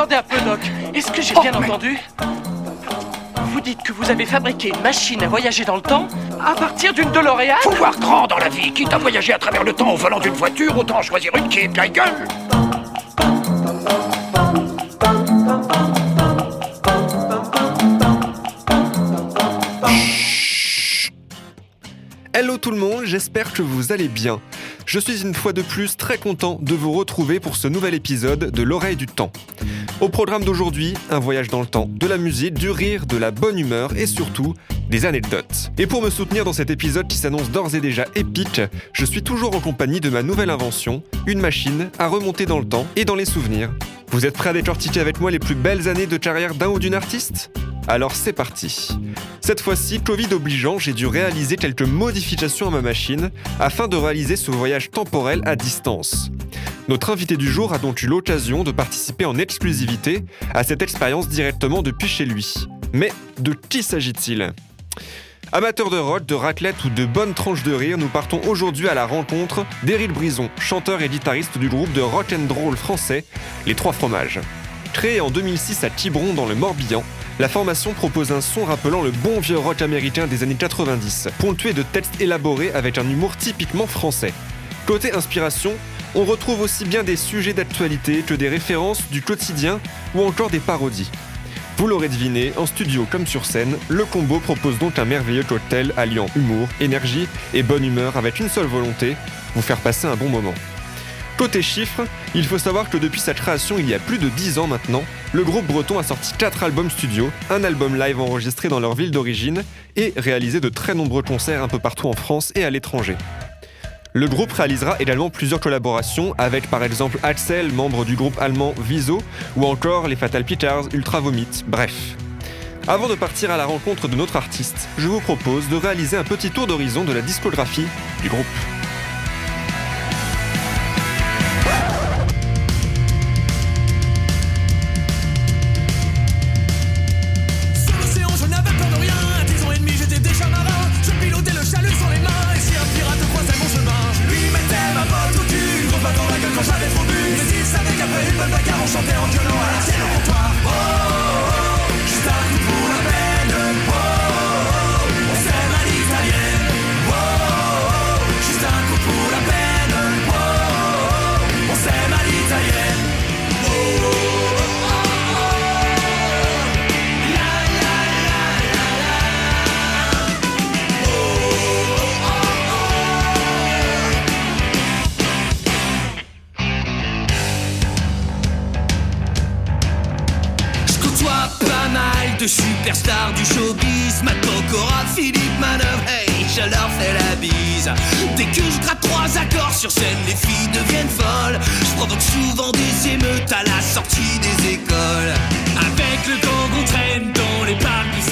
attendez un peu, Doc. Est-ce que j'ai Oh, bien mais- entendu? Vous dites que vous avez fabriqué une machine à voyager dans le temps à partir d'une DeLorean? Faut voir grand dans la vie. Quitte à voyager à travers le temps au volant d'une voiture, autant choisir une qui est bien gueule. Hello tout le monde, j'espère que vous allez bien. Je suis une fois de plus très content de vous retrouver pour ce nouvel épisode de L'oreille du temps. Au programme d'aujourd'hui, un voyage dans le temps, de la musique, du rire, de la bonne humeur et surtout des anecdotes. Et pour me soutenir dans cet épisode qui s'annonce d'ores et déjà épique, je suis toujours en compagnie de ma nouvelle invention, une machine à remonter dans le temps et dans les souvenirs. Vous êtes prêts à décortiquer avec moi les plus belles années de carrière d'un ou d'une artiste? Alors c'est parti. Cette fois-ci, Covid obligeant, j'ai dû réaliser quelques modifications à ma machine afin de réaliser ce voyage temporel à distance. Notre invité du jour a donc eu l'occasion de participer en exclusivité à cette expérience directement depuis chez lui. Mais de qui s'agit-il? Amateurs de rock, de raclette ou de bonnes tranches de rire, nous partons aujourd'hui à la rencontre d'Éric Brison, chanteur et guitariste du groupe de rock and roll français Les Trois Fromages. Créé en 2006 à Quiberon dans le Morbihan, la formation propose un son rappelant le bon vieux rock américain des années 90, ponctué de textes élaborés avec un humour typiquement français. Côté inspiration, on retrouve aussi bien des sujets d'actualité que des références du quotidien ou encore des parodies. Vous l'aurez deviné, en studio comme sur scène, le combo propose donc un merveilleux cocktail alliant humour, énergie et bonne humeur avec une seule volonté, vous faire passer un bon moment. Côté chiffres, il faut savoir que depuis sa création il y a plus de 10 ans maintenant, le groupe breton a sorti 4 albums studio, un album live enregistré dans leur ville d'origine et réalisé de très nombreux concerts un peu partout en France et à l'étranger. Le groupe réalisera également plusieurs collaborations avec par exemple Axel, membre du groupe allemand Viso, ou encore les Fatal Peters, Ultra Vomit, bref. Avant de partir à la rencontre de notre artiste, je vous propose de réaliser un petit tour d'horizon de la discographie du groupe. De du showbiz. Matt Pokora, Philippe Manœuvre, hey, je leur fais la bise. Dès que je gratte trois accords sur scène, les filles deviennent folles. Je provoque souvent des émeutes à la sortie des écoles. Avec le temps qu'on traîne dans les parcs du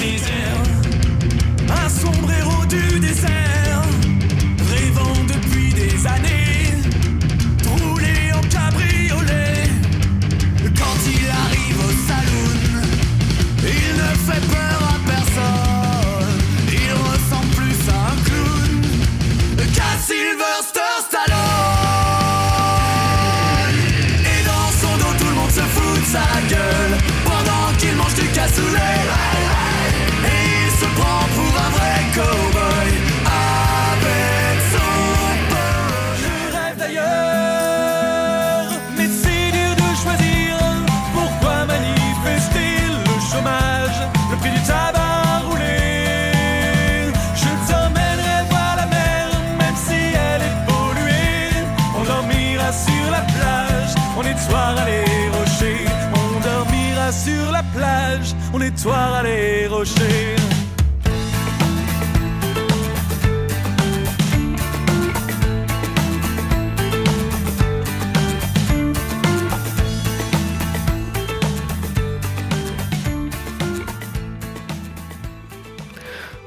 les rochers.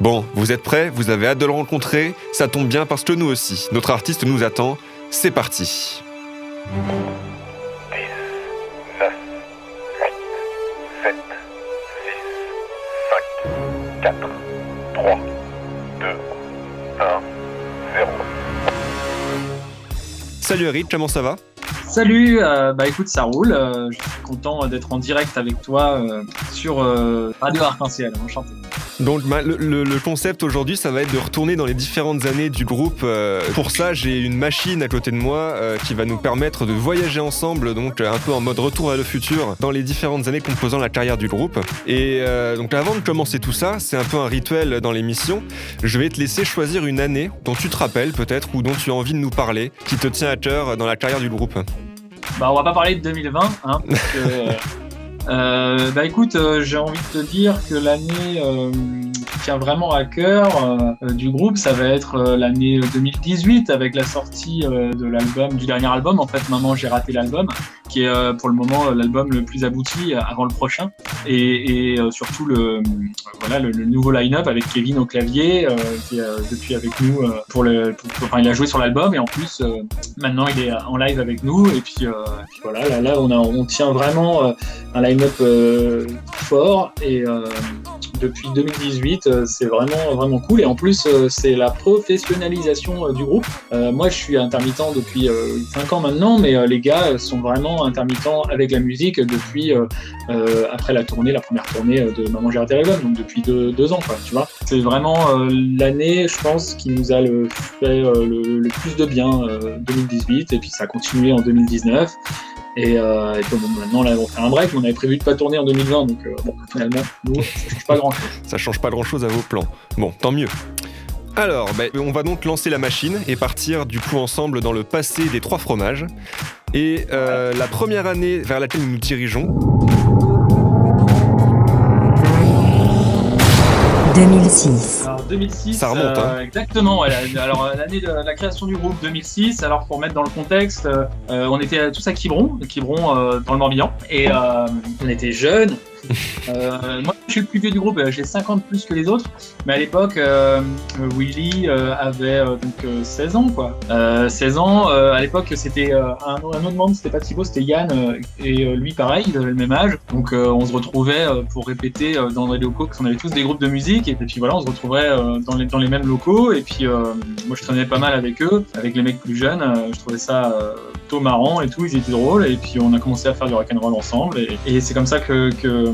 Bon, vous êtes prêts? Vous avez hâte de le rencontrer? Ça tombe bien parce que nous aussi, notre artiste nous attend. C'est parti. 9, 8, 7, 6, 5, 4, 3, 2, 1, 0. Salut Eric, comment ça va? Salut, euh, bah écoute, ça roule. euh, je suis content d'être en direct avec toi euh, sur euh, Radio Arc-en-Ciel. Enchanté. Donc ma- le, le- le concept aujourd'hui, ça va être de retourner dans les différentes années du groupe. Euh, pour ça, j'ai une machine à côté de moi euh, qui va nous permettre de voyager ensemble, donc euh, un peu en mode retour à le futur, dans les différentes années composant la carrière du groupe. Et euh, donc avant de commencer tout ça, c'est un peu un rituel dans l'émission. Je vais te laisser choisir une année dont tu te rappelles peut-être ou dont tu as envie de nous parler, qui te tient à cœur dans la carrière du groupe. Bah on va pas parler de 2020, hein, parce que, euh, euh, bah écoute, euh, j'ai envie de te dire que l'année euh, qui tient vraiment à cœur euh, euh, du groupe, ça va être euh, l'année 2018 avec la sortie euh, de l'album, du dernier album. En fait, Maman j'ai raté l'album, qui est euh, pour le moment euh, l'album le plus abouti euh, avant le prochain, et, et euh, surtout le euh, voilà le, le nouveau line-up avec Kevin au clavier, euh, qui est euh, depuis avec nous euh, pour le, pour- enfin il a joué sur l'album et en plus euh, maintenant il est en live avec nous et puis, euh, et puis voilà là, là on a on tient vraiment euh, un line-up euh, fort et euh, depuis 2018 euh, c'est vraiment vraiment cool. Et en plus c'est la professionnalisation du groupe. Moi je suis intermittent depuis 5 ans maintenant mais les gars sont vraiment intermittents avec la musique depuis après la tournée la première tournée de Maman j'ai raté donc depuis deux, deux ans quoi tu vois. C'est vraiment l'année je pense qui nous a fait le, plus de bien euh, 2018 et puis ça a continué en 2019 et, euh, et puis bon, maintenant là on fait un break mais on avait prévu de pas tourner en 2020 donc euh, bon finalement nous ça change pas grand chose Ça change pas grand chose à vos plans. Bon, tant mieux. Alors, ben, on va donc lancer la machine et partir du coup ensemble dans le passé des trois fromages. Et euh, la première année vers laquelle nous nous dirigeons, 2006. Alors 2006, Ça remonte, euh, hein. exactement. ouais, la- alors euh, l'année de la création du groupe 2006. Alors pour mettre dans le contexte, euh, euh, on était tous à Quiberon, Quiberon euh, dans le Morbihan, et euh, on était jeunes. Euh, moi, je suis le plus vieux du groupe, euh, j'ai 50 plus que les autres. Mais à l'époque, euh, euh, Willy avait donc euh, 16 ans, quoi. Euh, 16 ans. à l'époque, c'était un, autre membre, c'était pas Thibaut, c'était Yann, et lui, pareil, il avait le même âge. Donc, on se retrouvait pour répéter dans les locaux, parce qu'on avait tous des groupes de musique, et puis voilà, on se retrouvait dans, les, dans les mêmes locaux. Et puis, moi, je traînais pas mal avec eux, avec les mecs plus jeunes. je trouvais ça plutôt marrant et tout, ils étaient drôles. Et puis, on a commencé à faire du rock'n'roll ensemble, et, c'est comme ça que, que,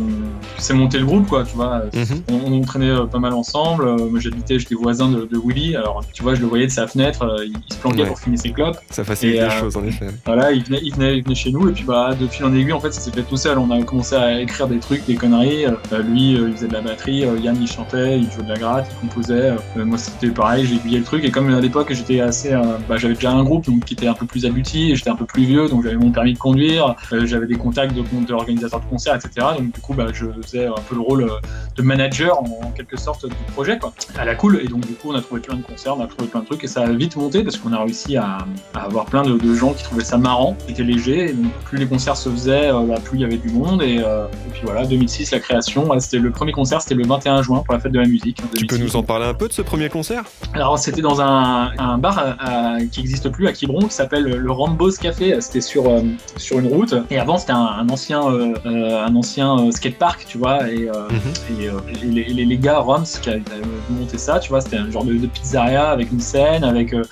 monté le groupe, quoi, tu vois. Mhm. On, on traînait euh, pas mal ensemble. Euh, moi, j'habitais, j'étais voisin de, de Willy. Alors, tu vois, je le voyais de sa fenêtre. euh, il, il se planquait Ouais. pour fumer ses clopes. ça facilite les choses en effet. Voilà, il venait, il venait, il venait chez nous. Et puis, bah, de fil en aiguille, en fait, ça s'est fait tout seul. On a commencé à écrire des trucs, des conneries. Euh, lui, il faisait de la batterie. Yann, il chantait, il jouait de la gratte, il composait. Moi, c'était pareil. J'ai aiguillé le truc. Et comme à l'époque, j'étais assez, bah, j'avais déjà un groupe donc qui était un peu plus abouti. J'étais un peu plus vieux, donc j'avais mon permis de conduire. J'avais des contacts de, de organisateurs de concerts, etc. Donc, du coup, bah, je faisais un peu le rôle euh, de manager en, quelque sorte du projet quoi à la cool. Et donc du coup on a trouvé plein de concerts on a trouvé plein de trucs et ça a vite monté parce qu'on a réussi à, à avoir plein de, de gens qui trouvaient ça marrant c'était léger et donc plus les concerts se faisaient euh, bah, plus il y avait du monde. Et, euh, et puis voilà 2006 la création c'était le premier concert c'était le 21 juin pour la fête de la musique Tu peux 2006. nous en parler un peu de ce premier concert? Alors c'était dans un, un bar à- à- qui n'existe plus à Quiberon qui s'appelle le Rambo's Café. C'était sur euh, sur une route. Et avant c'était un, un ancien un ancien skatepark tu vois. Et, euh, Mhm. et, euh, les, gars Roms qui avaient monté ça tu vois c'était un genre de, pizzeria avec une scène avec euh,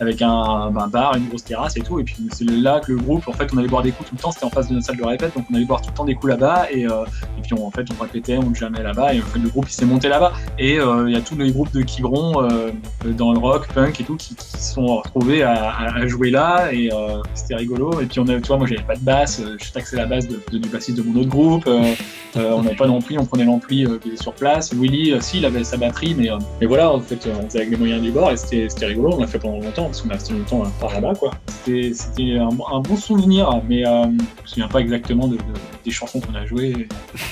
avec un, bar une grosse terrasse et tout et puis c'est là que le groupe en fait on allait boire des coups tout le temps c'était en face de notre salle de répète donc on allait boire tout le temps des coups là-bas euh, et puis en fait on répétait on jamais là-bas et en fait le groupe il s'est monté là-bas et euh, il y a tous les groupes de Quiberon euh, dans le rock, punk et tout, qui, se sont retrouvés à, jouer là et euh, c'était rigolo. Et puis on a, tu vois, moi j'avais pas de basse, je taxais la basse de, de- du bassiste de mon autre groupe. on n'avait pas d'ampli, on prenait l'ampli sur place. Willy, si, il avait sa batterie, mais, mais voilà, en fait, on faisait avec les moyens du bord et c'était rigolo. On l'a fait pendant longtemps parce qu'on a resté longtemps par là-bas, quoi. C'était un, un bon souvenir, mais euh, je me souviens pas exactement de, de- des chansons qu'on a jouées.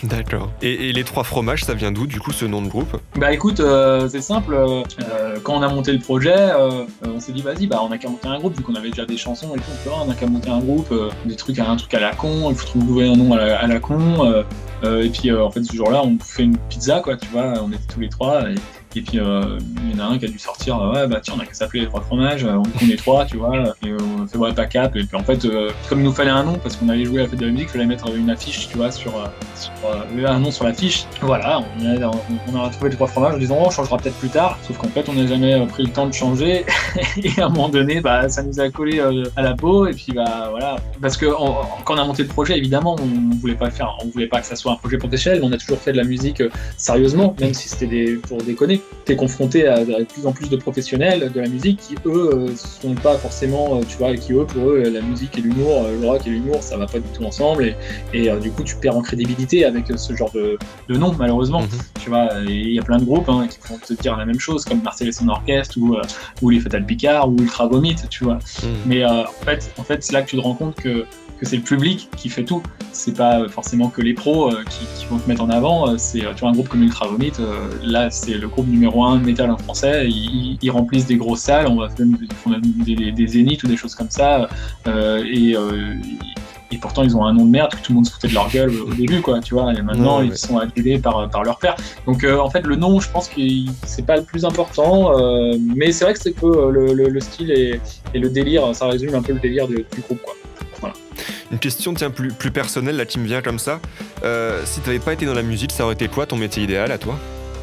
D'accord. Et, les trois fromages, ça vient d'où du coup ce nom de groupe? Bah écoute, euh, c'est simple. euh, euh, quand on a monté le projet, euh, euh, on s'est dit vas-y, bah on a qu'à monter un groupe vu qu'on avait déjà des chansons et tout. on a qu'à monter un groupe, euh, des trucs à un truc à la con. Il faut trouver un nom à la, con. euh, euh, et puis euh, en fait ce jour-là, on fait une pizza quoi, tu vois. On était tous les trois. Et, puis euh, il y en a un qui a dû sortir. euh, ouais bah tiens, on a qu'à s'appeler les trois fromages. euh, on on est trois, tu vois. Euh, on fait ouais, pas. Et puis en fait, euh, comme il nous fallait un nom, parce qu'on allait jouer à la fête de la musique, il fallait mettre une affiche, tu vois, sur, euh, euh, un nom sur l'affiche. Voilà, on a, on trouvé les trois fromages en disant oh, on changera peut-être plus tard. Sauf qu'en fait, on n'a jamais pris le temps de changer. et à un moment donné, bah, ça nous a collé à la peau. Et puis bah voilà, parce que on- quand on a monté le projet, évidemment, on voulait pas faire, on voulait pas que ça soit un projet professionnel. mais On a toujours fait de la musique sérieusement, même si c'était pour déconner. T'es confronté à, de plus en plus de professionnels de la musique qui eux sont pas forcément, tu vois, qui eux pour eux la musique et l'humour, euh, le rock et l'humour, ça va pas du tout ensemble et, et euh, du coup tu perds en crédibilité avec euh, ce genre de, de nom malheureusement. Mhm. Tu vois, il y a plein de groupes hein, qui vont te dire la même chose comme Marcel et son orchestre ou, ou les Fatal Picard ou Ultra Vomit, tu vois. Mhm. Mais en fait, en fait c'est là que tu te rends compte que que c'est le public qui fait tout. C'est pas forcément que les pros euh, qui, qui vont te mettre en avant. Euh, C'est, euh, tu vois, un groupe comme Ultra Vomit, euh, là, c'est le groupe numéro un de métal en français. Ils, ils remplissent des grosses salles, on va faire des, des, des zéniths ou des choses comme ça. Euh, et, euh, et pourtant, ils ont un nom de merde que tout le monde se foutait de leur gueule au début, quoi, tu vois. Et maintenant, ils ouais. sont adulés par, par leur père. Donc, euh, en fait, le nom, je pense que c'est pas le plus important. euh, mais c'est vrai que c'est que le, le, le style et, et le délire, ça résume un peu le délire de- du groupe, quoi. Une question tiens plus, plus personnelle là qui me vient comme ça. Euh, si t'avais pas été dans la musique, ça aurait été quoi ton métier idéal à toi?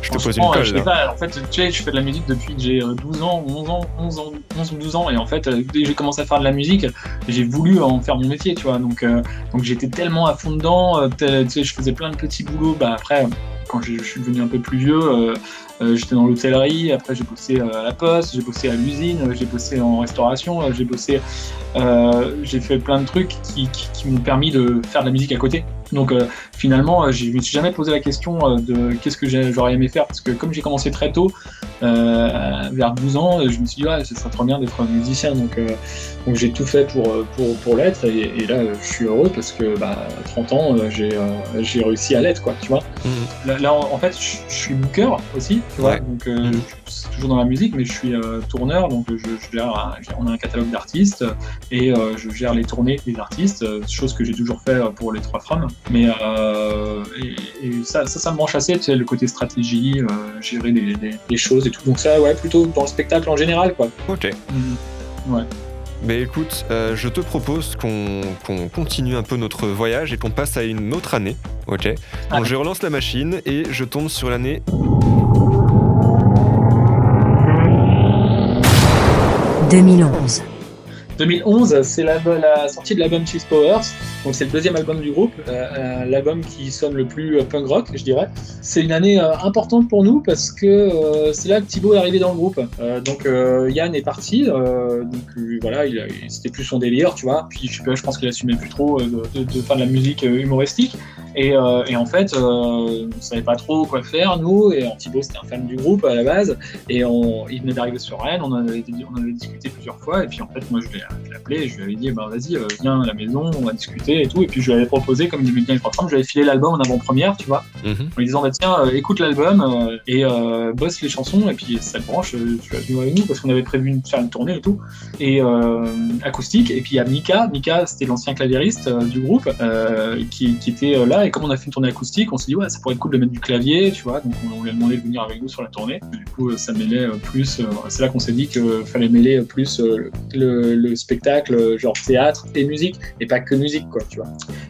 Je te pose une Franchement, colle je sais là. pas, en fait, tu sais, je fais de la musique depuis que j'ai euh, 12 ans, 11 ans, 11 ans, 11 ou 12 ans, et en fait, euh, dès que j'ai commencé à faire de la musique, j'ai voulu en faire mon métier, tu vois. Donc, euh, donc j'étais tellement à fond dedans, euh, tu sais, je faisais plein de petits boulots. Bah après, quand je, suis devenu un peu plus vieux, euh, euh, j'étais dans l'hôtellerie, après j'ai bossé euh, à la poste, j'ai bossé à l'usine, euh, j'ai bossé en restauration, euh, j'ai bossé, euh, j'ai fait plein de trucs qui, qui m'ont permis de faire de la musique à côté. Donc euh, finalement, euh, je me suis jamais posé la question euh, de qu'est-ce que j'aurais aimé faire parce que comme j'ai commencé très tôt, euh, vers 12 ans, je me suis dit ouais, ce serait trop bien d'être musicien. Donc, euh, donc j'ai tout fait pour, pour, pour l'être et, et là je suis heureux parce que bah, à 30 ans, j'ai j'ai réussi à l'être quoi, tu vois. Mhm. Là, là, en fait, je, suis booker aussi, tu vois. Ouais. Donc euh, Mhm. c'est toujours dans la musique, mais je suis tourneur, donc je, je gère, un- on a un catalogue d'artistes et je gère les tournées des artistes, chose que j'ai toujours fait pour les trois femmes. Mais euh, et, et ça, ça, ça me branche assez, tu sais, le côté stratégie, euh, gérer des, des, des choses et tout. Donc ça, ouais, plutôt dans le spectacle en général, quoi. Ok. Mhm. Ouais. Mais écoute, euh, je te propose qu'on continue un peu notre voyage et qu'on passe à une autre année. Ok? Donc Ah. je relance la machine et je tombe sur l'année 2011, 2011, c'est la, sortie de l'album Cheese Powers. Donc c'est le deuxième album du groupe, euh, euh, l'album qui sonne le plus euh, punk rock, je dirais. C'est une année importante pour nous parce que c'est là que Thibaut est arrivé dans le groupe. Donc Yann est parti, donc voilà, il il- c'était plus son délire, tu vois. Puis je, pense qu'il assumait plus trop de, faire de la musique humoristique. Et, en fait, euh, on savait pas trop quoi faire nous. Et Thibaut c'était un fan du groupe à la base. Et on, il venait d'arriver sur Rennes, on en avait, on discuté plusieurs fois. Et puis en fait, moi je l'ai je l'ai appelé, je lui avais dit, bah, vas-y, euh, viens à la maison, on va discuter et tout. Et puis je lui avais proposé, comme il aimait bien les trois femmes, je lui avais filé l'album en avant-première, tu vois, Mhm. en lui disant, bah tiens, euh, écoute l'album euh, et euh, bosse les chansons. Et puis ça te branche, tu vas venir avec nous parce qu'on avait prévu de faire une tournée et tout. Et euh, acoustique. Et puis il y a Mika, Mika c'était l'ancien claviériste euh, du groupe euh, qui, qui était là. Et comme on a fait une tournée acoustique, on s'est dit, ouais, ça pourrait être cool de mettre du clavier, tu vois. Donc on, lui a demandé de venir avec nous sur la tournée. Du coup, ça mêlait plus. c'est là qu'on s'est dit qu'il fallait mêler plus le, le spectacle, genre théâtre et musique, et pas que musique, quoi, tu vois.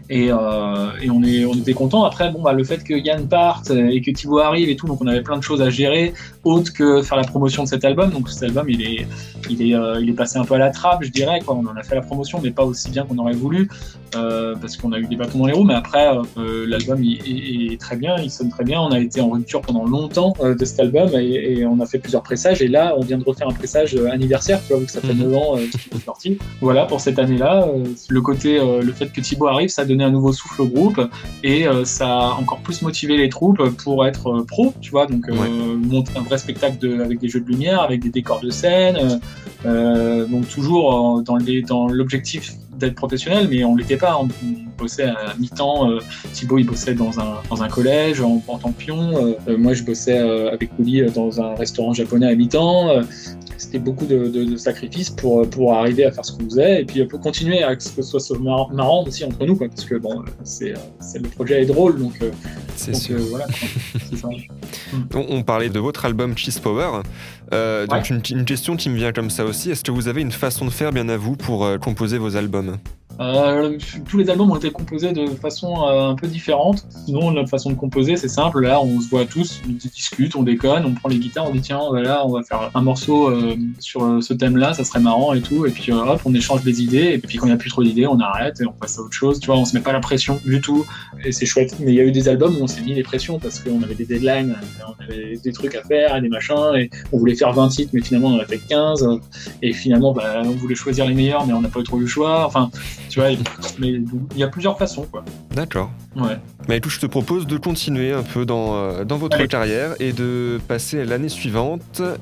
Et, euh, et on, est, on était content. Après, bon, bah, le fait que Yann parte et que Thibaut arrive et tout, donc on avait plein de choses à gérer, autre que faire la promotion de cet album. Donc cet album, il est, il est, euh, il est passé un peu à la trappe, je dirais. Quoi. On en a fait la promotion, mais pas aussi bien qu'on aurait voulu, euh, parce qu'on a eu des bâtons dans les roues. Mais après, l'album est très bien, il sonne très bien. On a été en rupture pendant longtemps de cet album et, et on a fait plusieurs pressages. Et là, on vient de refaire un pressage anniversaire, tu vois, vu que ça fait Mhm. 9 ans euh, sorti. Voilà, pour cette année-là, euh, le côté, euh, le fait que Thibaut arrive, ça a donné un nouveau souffle au groupe et euh, ça a encore plus motivé les troupes pour être pro, tu vois, donc euh, Ouais. monter un vrai spectacle de- avec des jeux de lumière, avec des décors de scène, donc toujours dans les- dans l'objectif d'être professionnel, mais on l'était pas, on, on bossait à mi-temps, euh, Thibaut il bossait dans un, dans un collège en, en tant que pion, euh, moi je bossais euh, avec euh, dans un restaurant japonais à mi-temps, euh, c'était beaucoup de, de- de sacrifices pour, pour arriver à faire ce qu'on faisait et puis euh, pour continuer à que ce soit soit marrant, aussi entre nous quoi, parce que bon, euh, c'est, euh, c'est- le projet est drôle donc, euh, C'est sûr. euh, voilà, ça. On, on parlait de votre album Cheese Power. Euh, donc une, une question qui me vient comme ça aussi. Est-ce que vous avez une façon de faire bien à vous pour euh, composer vos albums? Euh, tous les albums ont été composés de façon euh, un peu différente. Sinon, notre façon de composer, c'est simple. Là, on se voit tous, on discute, on déconne, on prend les guitares, on dit tiens, voilà, on va faire un morceau euh, sur euh, ce thème-là, ça serait marrant et tout. Et puis euh, hop, on échange des idées. Et puis quand il n'y a plus trop d'idées, on arrête et on passe à autre chose. Tu vois, on se met pas la pression du tout. Et c'est chouette. Mais il y a eu des albums où on s'est mis les pressions parce qu'on avait des deadlines, on avait des trucs à faire, des machins, et on voulait faire 20 titres, mais finalement on en a fait 15. Et finalement, bah, on voulait choisir les meilleurs, mais on n'a pas eu trop le choix. Enfin, tu vois, mais il y a plusieurs façons, quoi. D'accord. Ouais. Mais écoute, je te propose de continuer un peu dans, euh, dans votre Allez. carrière et de passer à l'année suivante. «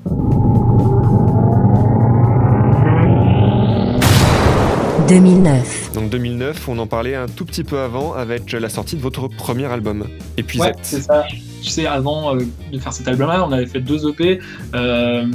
2009. Donc 2009, on en parlait un tout petit peu avant avec la sortie de votre premier album, Ouais, Épuisette. c'est ça. Tu sais, avant euh, de faire cet album-là, on avait fait deux EP euh,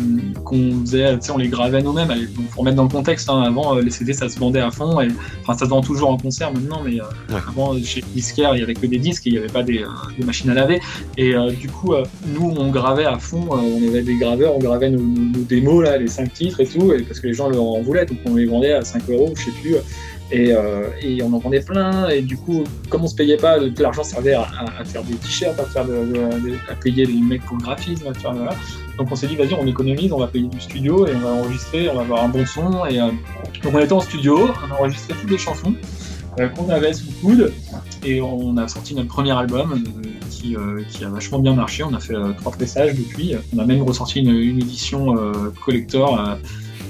qu'on faisait, tu sais, on les gravait nous-mêmes. Donc, Pour remettre dans le contexte, hein, avant, euh, les CD, ça se vendait à fond. Et, enfin, ça se vend toujours en concert maintenant, mais Ouais. avant, chez Disquaire, il y avait que des disques et il n'y avait pas des, des machines à laver. Et du coup, nous, on gravait à fond. on avait des graveurs, on gravait nos, démos, là, les cinq titres et tout, et parce que les gens en voulaient. Donc, on les vendait à 5 euros, je sais plus. Et, euh, et on en vendait plein. Et du coup, comme on se payait pas, l'argent servait à, faire des t-shirts, à, faire de- payer les mecs pour le graphisme. À faire, voilà. Donc on s'est dit, vas-y, on économise, on va payer du studio et on va enregistrer, on va avoir un bon son. Et, euh, donc on était en studio, on a enregistré toutes les chansons euh, qu'on avait sous le coude. Et on a sorti notre premier album qui, a vachement bien marché. On a fait trois pressages depuis. On a même ressorti une, édition collector.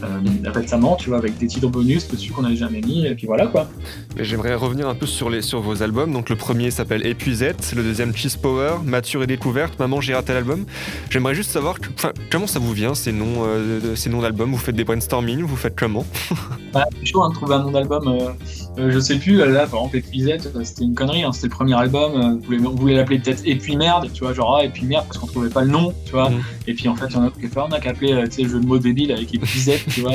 Euh, récemment, tu vois, avec des titres bonus dessus qu'on n'avait jamais mis, et puis voilà quoi. Mais j'aimerais revenir un peu sur, les, sur vos albums. Donc le premier s'appelle Épuisette, le deuxième Cheese Power, Mature et Découverte, Maman j'ai raté l'album. J'aimerais juste savoir que- comment ça vous vient ces noms, euh, ces noms d'albums? Vous faites des brainstorming, vous faites comment? Bah, c'est chaud hein, de trouver un nom d'album. euh, je sais plus, là par exemple, Épuisette, c'était une connerie, hein, c'était le premier album. on voulait, on l'appeler peut-être Et puis merde, tu vois, genre ah, Et puis merde, parce qu'on trouvait pas le nom, tu vois. Mhm. Et puis en fait, il y en a on a qu'à appeler, tu sais, jeu de mots débile avec Épuisette, tu vois.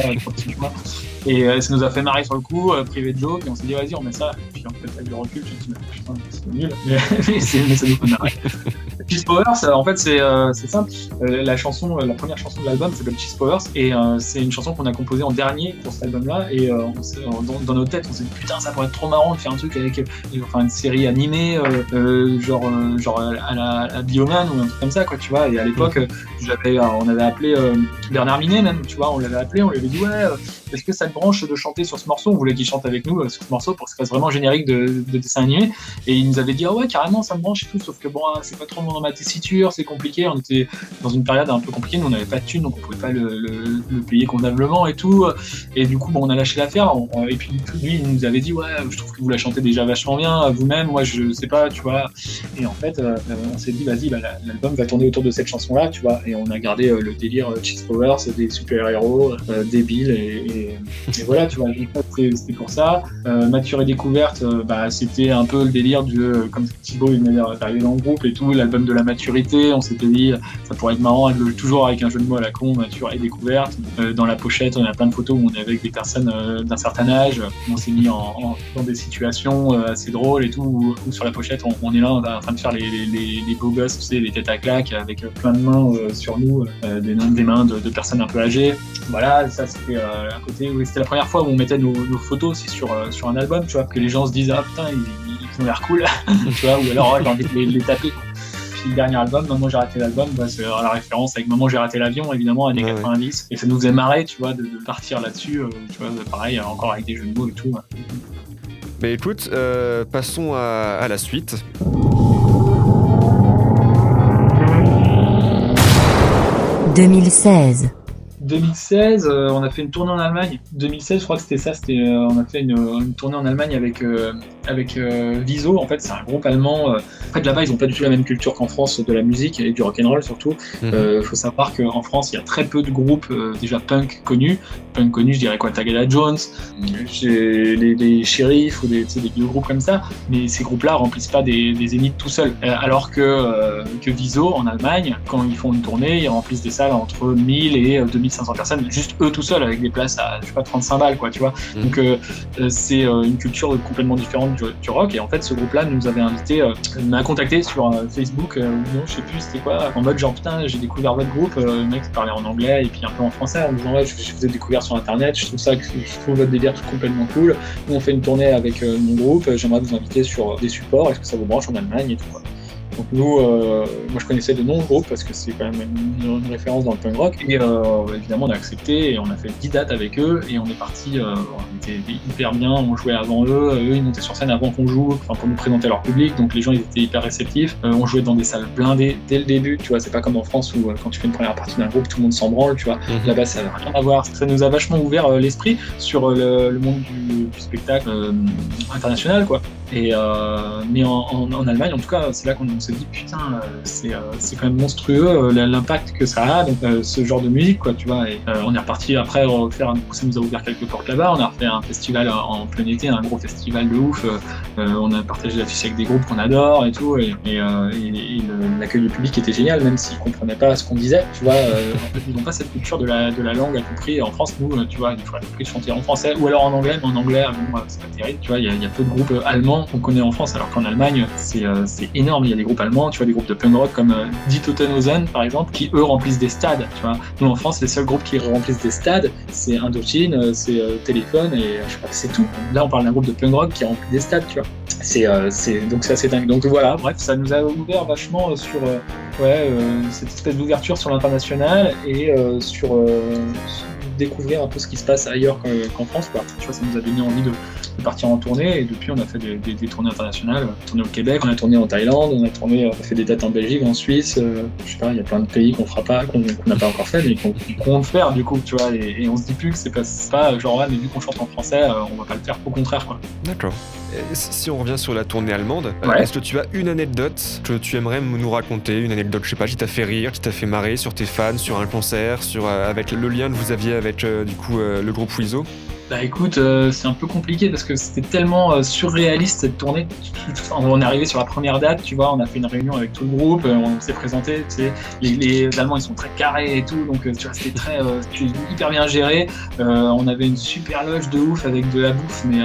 Et euh, ça nous a fait marrer sur le coup, euh, privé de joke, et on s'est dit, vas-y, on met ça. Et puis en fait, avec du recul, tu te dis, mais putain, c'est nul, mais, mais ça nous fait marrer. Cheese Powers, en fait, c'est euh, simple. Euh, la chanson, la première chanson de l'album s'appelle Cheese Powers et c'est une chanson qu'on a composée en dernier pour cet album-là. Et dans, dans nos têtes, on s'est dit putain, ça pourrait être trop marrant de faire un truc avec, enfin, une série animée, genre, genre à la, à Bioman ou un truc comme ça, quoi, tu vois. Et à l'époque, on avait appelé Bernard Minet même, tu vois, on l'avait appelé, on lui avait dit ouais, euh, est-ce que ça te branche de chanter sur ce morceau? On voulait qu'il chante avec nous euh, sur ce morceau pour que ça fasse vraiment générique de, de dessin animé. Et il nous avait dit ah ouais carrément ça me branche et tout, sauf que bon ah, c'est pas trop dans ma tessiture, c'est compliqué. On était dans une période un peu compliquée, nous on n'avait pas de thunes donc on pouvait pas le, payer convenablement et tout. Et du coup bon on a lâché l'affaire. Et puis lui il nous avait dit ouais je trouve que vous la chantez déjà vachement bien vous-même, moi je sais pas tu vois. Et en fait euh, on s'est dit vas-y bah, la- l'album va tourner autour de cette chanson là tu vois. Et on a gardé euh, le délire euh, Cheese Powers, des super héros euh, débiles et, voilà tu vois. C'était pour ça. Euh, Mature et découverte, euh, bah, c'était un peu le délire du, comme Thibaut il venait d'arriver dans le groupe et tout, l'album de la maturité. On s'était dit, ça pourrait être marrant, toujours avec un jeu de mots à la con, mature et découverte. Euh, dans la pochette, on a plein de photos où on est avec des personnes d'un certain âge. On s'est mis en, dans des situations assez drôles et tout, où, sur la pochette, on, est là est en train de faire les, les, les- beaux gosses, tu sais, les têtes à claques avec plein de mains sur nous, des, mains- de personnes un peu âgées. Voilà, ça c'était euh, un côté où c'était la première fois où on mettait nos, nos photos aussi sur, euh, sur un album, tu vois, que les gens se disent ah putain ils, ils ont l'air cool, tu vois, ou alors ouais, j'ai envie de les, les taper. quoi. Puis le dernier album, Maman j'ai raté l'album, bah, c'est la référence avec Maman j'ai raté l'avion évidemment années Ouais, ouais. 90 et ça nous faisait marrer, tu vois, de, de partir là-dessus, euh, tu vois, pareil encore avec des jeux de mots et tout. ouais. Mais écoute, euh, passons à, à la suite. « 2016. 2016, euh, on a fait une tournée en Allemagne. 2016, je crois que c'était ça. C'était, euh, on a fait une, une tournée en Allemagne avec euh, avec euh, Viso. En fait, c'est un groupe allemand. euh. En fait, là-bas, ils ont pas du tout la même culture qu'en France de la musique et du rock and roll surtout. Mhm. Il faut savoir qu'en France, il y a très peu de groupes euh, déjà punk connus. Punk connus, je dirais quoi, Tagada Jones, les, les shérifs ou des, des vieux groupes comme ça. Mais ces groupes-là remplissent pas des, des zéniths tout seuls. Euh, alors que, euh, que Viso, en Allemagne, quand ils font une tournée, ils remplissent des salles entre 1000 et euh, 2500 500 personnes, juste eux tout seuls, avec des places à, je sais pas, 35 balles, quoi, tu vois. Mhm. Donc, euh, euh, c'est euh, une culture complètement différente du, du rock. Et en fait, ce groupe-là nous avait invité, euh, m'a contacté sur Facebook, euh, non, je sais plus c'était quoi, en mode genre, putain, j'ai découvert votre groupe, le mec parlait en anglais et puis un peu en français, en disant, ouais, je, je vous ai découvert sur internet, je trouve ça, je trouve votre délire complètement cool. Nous, on fait une tournée avec mon groupe, j'aimerais vous inviter sur des supports, est-ce que ça vous branche en Allemagne et tout, quoi. Donc nous, euh, moi je connaissais de noms de groupes parce que c'est quand même une, une référence dans le punk rock. Et euh, évidemment on a accepté et on a fait 10 dates avec eux et on est parti, euh, on était hyper bien, on jouait avant eux, eux ils montaient sur scène avant qu'on joue, enfin pour nous présenter leur public, donc les gens ils étaient hyper réceptifs. Euh, on jouait dans des salles blindées dès le début, tu vois, c'est pas comme en France où euh, quand tu fais une première partie d'un groupe tout le monde s'en branle, tu vois. Mhm. Là-bas ça n'a rien à voir, ça nous a vachement ouvert euh, l'esprit sur euh, le, le monde du, du spectacle euh, international quoi. Et euh, mais en, en, en Allemagne, en tout cas, c'est là qu'on s'est dit putain, euh, c'est euh, c'est quand même monstrueux euh, l'impact que ça a, ce genre de musique, quoi, tu vois. Et on est reparti après refaire, ça nous a ouvert quelques portes là-bas. On a refait un festival en plein été, un gros festival de ouf. On a partagé l'affiche avec des groupes qu'on adore et tout. Et, et, et- l'accueil du public était génial, même s'ils comprenaient pas ce qu'on disait, tu vois. en fait, ils n'ont pas cette culture de la, de la langue à. Et en France, nous, tu vois, il faut à chanter en français ou alors en anglais, mais en anglais, c'est pas terrible, tu vois. Il y, a- peu de groupes allemands qu'on connaît en France, alors qu'en Allemagne, c'est c'est énorme. Il y a des groupes allemands, tu vois, des groupes de punk rock comme euh, Die Totenhausen, par exemple, qui eux remplissent des stades, tu vois. Nous, en France, les seuls groupes qui remplissent des stades, c'est Indochine, euh, c'est euh, Téléphone et je crois que c'est tout. Là, on parle d'un groupe de punk rock qui remplit des stades, tu vois. C'est donc c'est assez dingue. Donc voilà, bref, ça nous a ouvert vachement sur ouais, cette espèce d'ouverture sur l'international et sur découvrir un peu ce qui se passe ailleurs qu'en France. Quoi. Tu vois, ça nous a donné envie de, de partir en tournée et depuis on a fait des, des- des tournées internationales. Tourné au Québec, on a tourné en Thaïlande, on a tourné, on a fait des dates en Belgique, en Suisse. euh, je sais pas, il y a plein de pays qu'on fera pas, qu'on n'a pas encore fait, mais qu'on compte faire du coup, tu vois. Et, et on se dit plus que c'est pas, pas genre ouais, mais vu qu'on chante en français, euh, on va pas le faire. Au contraire, quoi. D'accord. Et Si on revient sur la tournée allemande, euh, Ouais. est-ce que tu as une anecdote que tu aimerais nous raconter Une anecdote, je sais pas, qui t'a fait rire, qui t'a fait marrer sur tes fans, sur un concert, sur, euh, avec le lien que vous aviez avec euh, du coup euh, le groupe Wizo Bah écoute, euh, c'est un peu compliqué parce que c'était tellement surréaliste cette tournée. On est arrivé sur la première date, tu vois, on a fait une réunion avec tout le groupe, on s'est présenté, tu sais, les, Allemands ils sont très carrés et tout, donc tu vois, c'était très, hyper bien géré. On avait une super loge de ouf avec de la bouffe, mais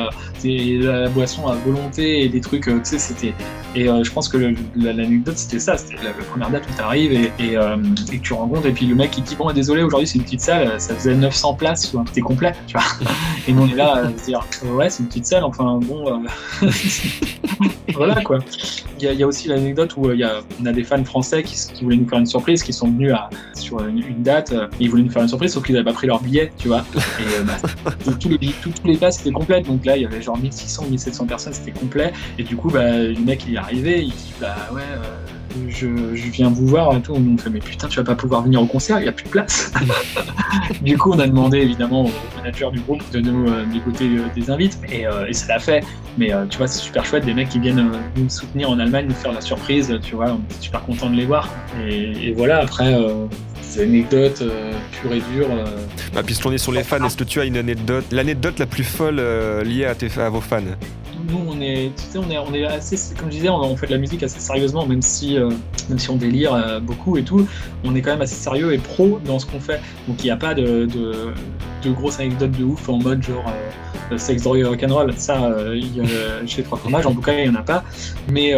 la, boisson à volonté et des trucs, tu sais, c'était. Et euh, je pense que l'anecdote c'était ça, c'était la, première date où t'arrives et, et, euh, et que tu rencontres, et puis le mec qui dit bon, désolé, aujourd'hui c'est une petite salle, ça faisait 900 places, tu c'était complet, tu vois. Et nous on est là à se dire euh, ouais c'est une petite salle, enfin bon euh, voilà quoi. Il y, a, il a aussi l'anecdote où euh, il a, on a des fans français qui, voulaient nous faire une surprise, qui sont venus sur une, une date, euh, ils voulaient nous faire une surprise sauf qu'ils n'avaient pas pris leur billet, tu vois. Et euh, bah, tous- les tous, les places étaient complètes, donc là il y avait genre 1600 ou 1700 personnes, c'était complet. Et du coup bah, le mec il est il dit bah ouais. euh, je, je viens vous voir et tout. On fait, mais putain, tu vas pas pouvoir venir au concert, il n'y a plus de place. du coup, on a demandé évidemment au manager du groupe de nous euh, euh, des invites et, euh, et ça l'a fait. Mais tu vois, c'est super chouette, des mecs qui viennent nous soutenir en Allemagne, nous faire la surprise, tu vois, on est super content de les voir. Et, voilà, après, des anecdotes euh, pures et dures. euh, bah, Puisqu'on est sur les fans, est-ce que tu as une anecdote L'anecdote la plus folle liée à, tes, à vos fans? On est tu sais on est on est assez comme je disais on, fait de la musique assez sérieusement même si euh, même si on délire euh, beaucoup et tout. On est quand même assez sérieux et pro dans ce qu'on fait. Donc il n'y a pas de, de, grosses anecdotes de ouf en mode genre euh, sex drogue et rock'n'roll. Ça chez trois fromages en tout cas il y en a pas. Mais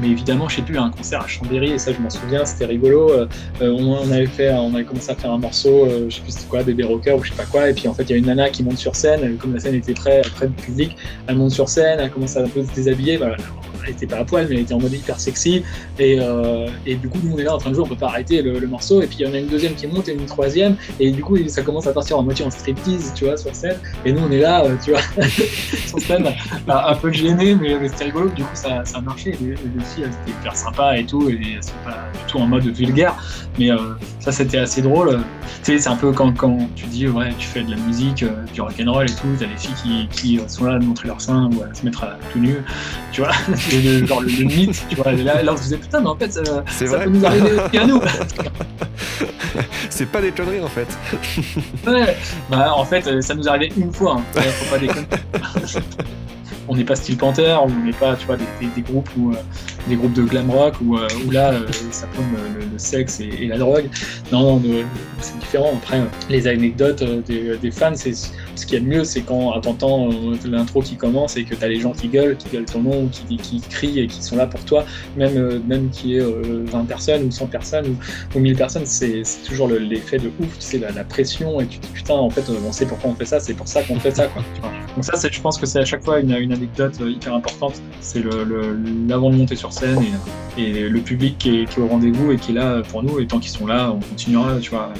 mais évidemment, je sais plus, un concert à Chambéry, et ça, je m'en souviens, c'était rigolo. Euh, euh, on, avait fait, on avait commencé à faire un morceau, euh, je sais plus c'était quoi, Bébé Rocker ou je sais pas quoi, et puis en fait, il y a une nana qui monte sur scène, et comme la scène était près, près du public, elle monte sur scène, elle commence à se déshabiller, elle était pas à poil, mais elle était en mode hyper sexy, et, euh, du coup, nous, on est là en train de jouer, on peut pas arrêter le, morceau, et puis il y en a une deuxième qui monte et une troisième, et du coup, ça commence à partir en moitié en striptease, tu vois, sur scène, et nous, on est là, euh, tu vois, sur scène, un peu gêné, mais, c'était rigolo, du coup, ça, ça a marché, filles, elles étaient hyper sympas et tout, et elles sont pas du tout en mode vulgaire, mais euh, ça, c'était assez drôle. Tu sais, c'est un peu quand, quand tu dis, ouais, tu fais de la musique, euh, du rock'n'roll et tout, t'as des filles qui, qui euh, sont là à montrer leur sein ou à se mettre à tout nu, tu vois, le, genre le, le mythe, tu vois, et là, là, on se disait, putain, mais en fait, ça, ça vrai peut nous arriver aussi à nous. C'est pas des conneries en fait. Ouais, bah en fait, euh, ça nous arrivé une fois, hein. Faut pas déconner. on n'est pas Steel Panther, on n'est pas, tu vois, des, des- des groupes où, euh, des groupes de glam rock où, euh, là, euh, ça prône le, le sexe et, la drogue. Non, non, c'est différent. Après, euh, les anecdotes euh, des, fans, c'est ce qu'il y a de mieux, c'est quand t'entends euh, l'intro qui commence et que t'as les gens qui gueulent, qui gueulent ton nom, qui, qui crient et qui sont là pour toi, même, euh, même qu'il y ait euh, 20 personnes ou 100 personnes ou, ou 1000 personnes, c'est c'est toujours le- l'effet de ouf, sais, la, la pression et tu te dis putain, en fait, euh, on sait pourquoi on fait ça, c'est pour ça qu'on fait ça, quoi. Donc ça, c'est- je pense que c'est à chaque fois une, anecdote euh, hyper importante. C'est le, le- de monter sur scène et, et le public qui est, qui est au rendez-vous et qui est là pour nous. Et tant qu'ils sont là, on continuera, tu vois.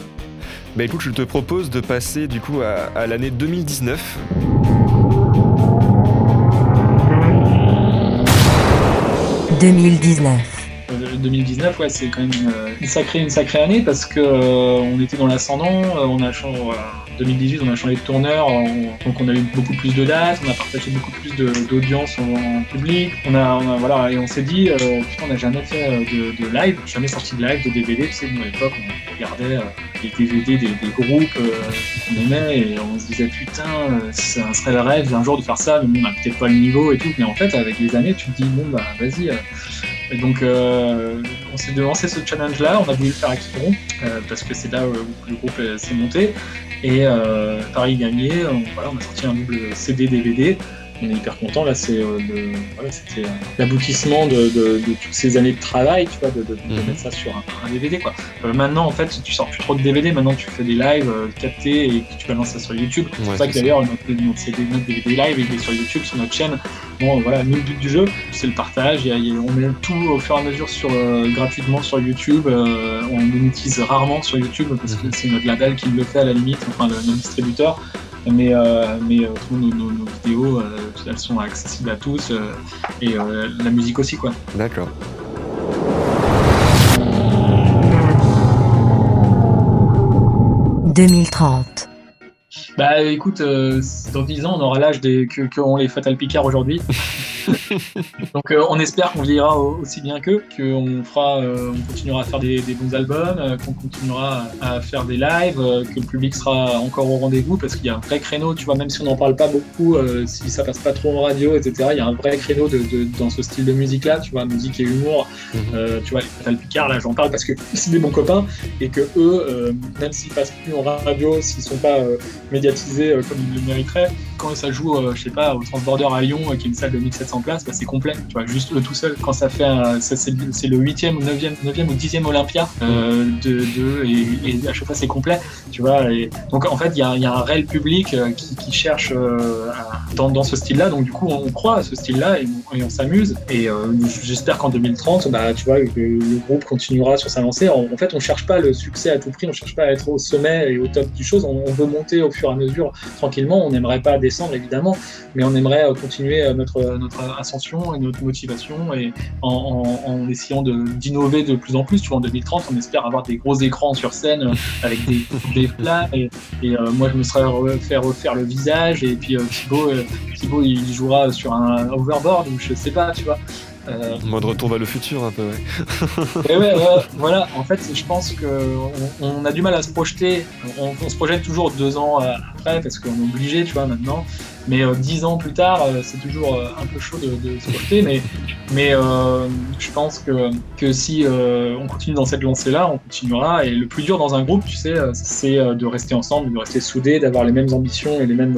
Bah écoute, je te propose de passer du coup à, à l'année 2019. 2019, Euh, 2019, ouais, c'est quand même euh, une sacrée, une sacrée année parce que euh, on était dans l'ascendant. euh, on a changé, voilà, 2018, on a changé de tourneur, on- donc on a eu beaucoup plus de dates, on a partagé beaucoup plus d'audience en, public. On a, voilà, et on s'est dit, euh, putain, on n'a jamais fait euh, de, live, jamais sorti de live, de DVD. Tu sais, à l'époque, on regardait euh, les DVD des, groupes euh, qu'on aimait et on se disait, putain, ça serait le rêve d'un jour de faire ça, mais on n'a peut-être pas le niveau et tout. Mais en fait, avec les années, tu te dis, bon, bah, vas-y. Donc, euh, on s'est lancé ce challenge-là. On a voulu le faire avec Quiron, euh, parce que c'est là où le groupe s'est monté. Et euh, Paris gagné. Voilà, on a sorti un double CD DVD. On est hyper content. Là, c'est euh, voilà, c'était euh, l'aboutissement de, de- de toutes ces années de travail, tu vois, de, Mhm. mettre ça sur un, un DVD, quoi. Euh, maintenant, en fait, tu sors plus trop de DVD. Maintenant, tu fais des lives captés et tu balances ça sur YouTube. C'est pour ça que d'ailleurs, notre, notre DVD live, il est sur YouTube, sur notre chaîne. Bon, voilà, nous, le but du jeu, c'est le partage. Il y a- il y a- on met tout au fur et à mesure sur, gratuitement sur YouTube. On monétise rarement sur YouTube parce que Mhm. c'est notre label qui le fait à la limite, enfin, le, notre distributeur. Mais, euh, mais euh, nos, nos- nos vidéos, euh, elles sont accessibles à tous. euh, et euh, la musique aussi, quoi. D'accord. « 2030, Bah écoute, euh, dans 10 ans, on aura l'âge des que, que ont les Fatal Picard aujourd'hui. Donc euh, on espère qu'on vieillira au- aussi bien qu'eux, qu'on fera, euh, on continuera à faire des, des bons albums, euh, qu'on continuera à faire des lives, que le public sera encore au rendez-vous parce qu'il y a un vrai créneau, tu vois, même si on n'en parle pas beaucoup, si ça passe pas trop en radio, etc. Il y a un vrai créneau de, de- dans ce style de musique-là, tu vois, musique et humour. Mhm. Tu vois, les Fatal Picard, là j'en parle parce que c'est des bons copains et que eux, même s'ils passent plus en radio, s'ils sont pas médiatisés comme ils le mériteraient, quand ça joue, je sais pas, au Transborder à Lyon, qui est une salle de 1700 places, bah, c'est complet, tu vois, juste eux tout seuls. Quand ça fait, c'est, le 8e ou 9e, 9e ou 10e Olympia euh, de, et, à chaque fois c'est complet, tu vois. Et, donc en fait, il y a, y a un réel public euh, qui, cherche euh, dans, ce style-là, donc du coup on croit à ce style-là et, on- et on s'amuse. Et euh, j'espère qu'en 2030, bah, tu vois, le groupe continuera sur sa lancée. En, fait, on cherche pas le succès à tout prix, on cherche pas à être au sommet et au top du chose, on, veut monter au fur et à mesure tranquillement. On n'aimerait pas descendre évidemment, mais on aimerait continuer notre ascension et notre motivation et en, en- en essayant d'innover de, plus en plus. Tu vois, en 2030, on espère avoir des gros écrans sur scène euh, avec des, des plats et, et, euh, moi je me serais refait refaire le visage et puis euh, Thibaut, euh, Thibaut il jouera sur un overboard ou je sais pas, tu vois. Euh, Mode retour vers le futur un peu, ouais. et ouais, ouais, voilà, en fait, je pense qu'on on a du mal à se projeter. On, on se projette toujours deux ans après parce qu'on est obligé, tu vois, maintenant. Mais euh, dix ans plus tard, euh, c'est toujours euh, un peu chaud de, de se projeter. Mais, mais je pense que, que si on continue dans cette lancée-là, on continuera. Et le plus dur dans un groupe, tu sais, c'est de rester ensemble, de rester soudés, d'avoir les mêmes ambitions et les mêmes,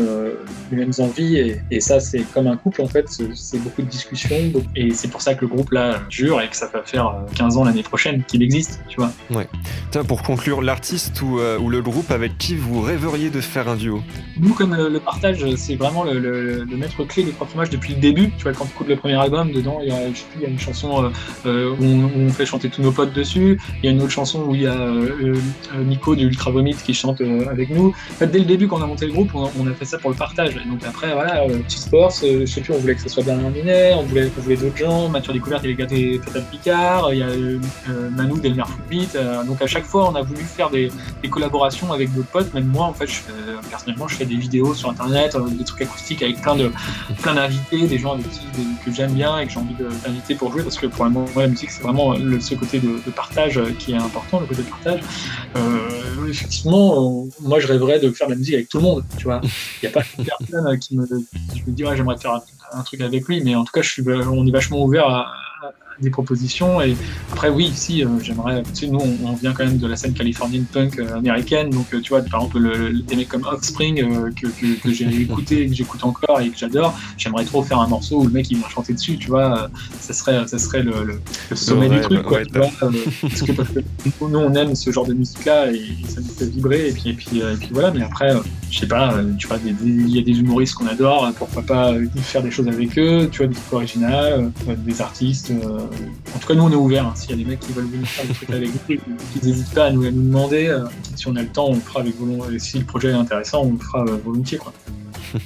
les mêmes envies. Et, et ça, c'est comme un couple, en fait. C'est- beaucoup de discussions. Et c'est pour ça que le groupe, là, dure et que ça va faire euh, 15 ans l'année prochaine qu'il existe, tu vois. Tiens, pour conclure, l'artiste ou, euh, ou le groupe avec qui vous rêveriez de faire un duo? Nous, comme le partage, c'est vraiment le, le, maître clé des trois fromages depuis le début. Tu vois, quand tu écoutes le premier album, dedans, il y a, je il y a une chanson euh, euh, où, on, où fait chanter tous nos potes dessus. Il y a une autre chanson où il y a euh, Nico de Ultra Vomit qui chante avec nous. En fait, dès le début, quand on a monté le groupe, on a, fait ça pour le partage. Et donc après, voilà, Petit Sports, euh, je sais plus, on voulait que ça soit Bernard Minet, on voulait, on voulait d'autres gens, Mathieu Découverte les gars des Fatal Picard, il y a Manu d'Elmer Footbeat. Donc à chaque fois, on a voulu faire des, collaborations avec d'autres potes. Même moi, en fait, personnellement, je fais des vidéos sur Internet, des trucs avec plein de plein d'invités, des gens avec qui des- que j'aime bien et que j'ai envie d'inviter pour jouer parce que pour moi, la musique, c'est vraiment ce côté de, partage euh, qui est important, le côté de partage. Euh, effectivement, euh, moi, je rêverais de faire de la musique avec tout le monde. Tu vois, il n'y a pas personne qui me, qui me dit ouais, j'aimerais faire un, truc avec lui, mais en tout cas, on est vachement ouvert à- des propositions. Et après, oui, si, euh, j'aimerais. Tu sais, nous, on, on vient quand même de la scène californienne punk euh, américaine. Donc, euh, tu vois, par exemple, le- le- des mecs comme Offspring que, que, que j'ai écouté, que j'écoute encore et que j'adore. J'aimerais trop faire un morceau où le mec il va chanter dessus, tu vois. Ça serait, ça serait le, le, le sommet du truc, quoi. ouais, tu vois, parce, que, parce que nous, on aime ce genre de musique-là et, ça nous fait vibrer. Et puis, et puis, et puis voilà. Mais après, je sais pas, tu vois, il y a des humoristes qu'on adore. Pourquoi pas faire des choses avec eux, tu vois, des trucs originaux, euh, des artistes. euh, en tout cas, nous, on est ouvert. hein. S'il y a des mecs qui veulent venir faire des trucs avec nous, qu'ils n'hésitent pas à nous, à nous demander. euh, si on a le temps, on le fera avec volonté. Si le projet est intéressant, on le fera euh, volontiers, quoi.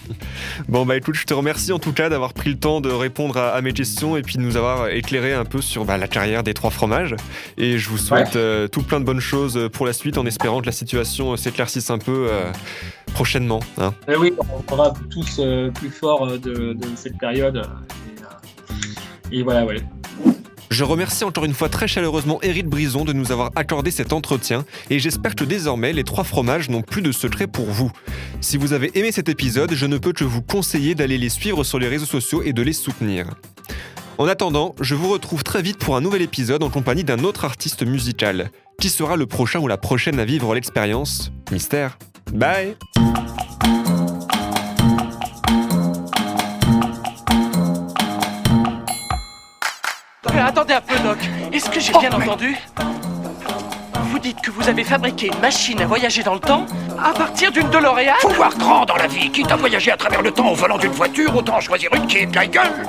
Bon bah écoute, je te remercie en tout cas d'avoir pris le temps de répondre à, à mes questions et puis de nous avoir éclairé un peu sur bah, la carrière des trois fromages. Et je vous souhaite euh, tout plein de bonnes choses pour la suite en espérant que la situation euh, s'éclaircisse un peu euh, prochainement. hein. Eh oui, on sera tous euh, plus forts euh, de, de cette période. euh, Et, euh, et voilà, ouais. Je remercie encore une fois très chaleureusement Eric Brison de nous avoir accordé cet entretien et j'espère que désormais les trois fromages n'ont plus de secret pour vous. Si vous avez aimé cet épisode, je ne peux que vous conseiller d'aller les suivre sur les réseaux sociaux et de les soutenir. En attendant, je vous retrouve très vite pour un nouvel épisode en compagnie d'un autre artiste musical. Qui sera le prochain ou la prochaine à vivre l'expérience? Mystère. Bye attendez un peu, Doc. Est-ce que j'ai bien entendu? Vous dites que vous avez fabriqué une machine à voyager dans le temps à partir d'une DeLorean? Faut voir grand dans la vie. Quitte à voyager à travers le temps au volant d'une voiture, autant choisir une qui est de la gueule.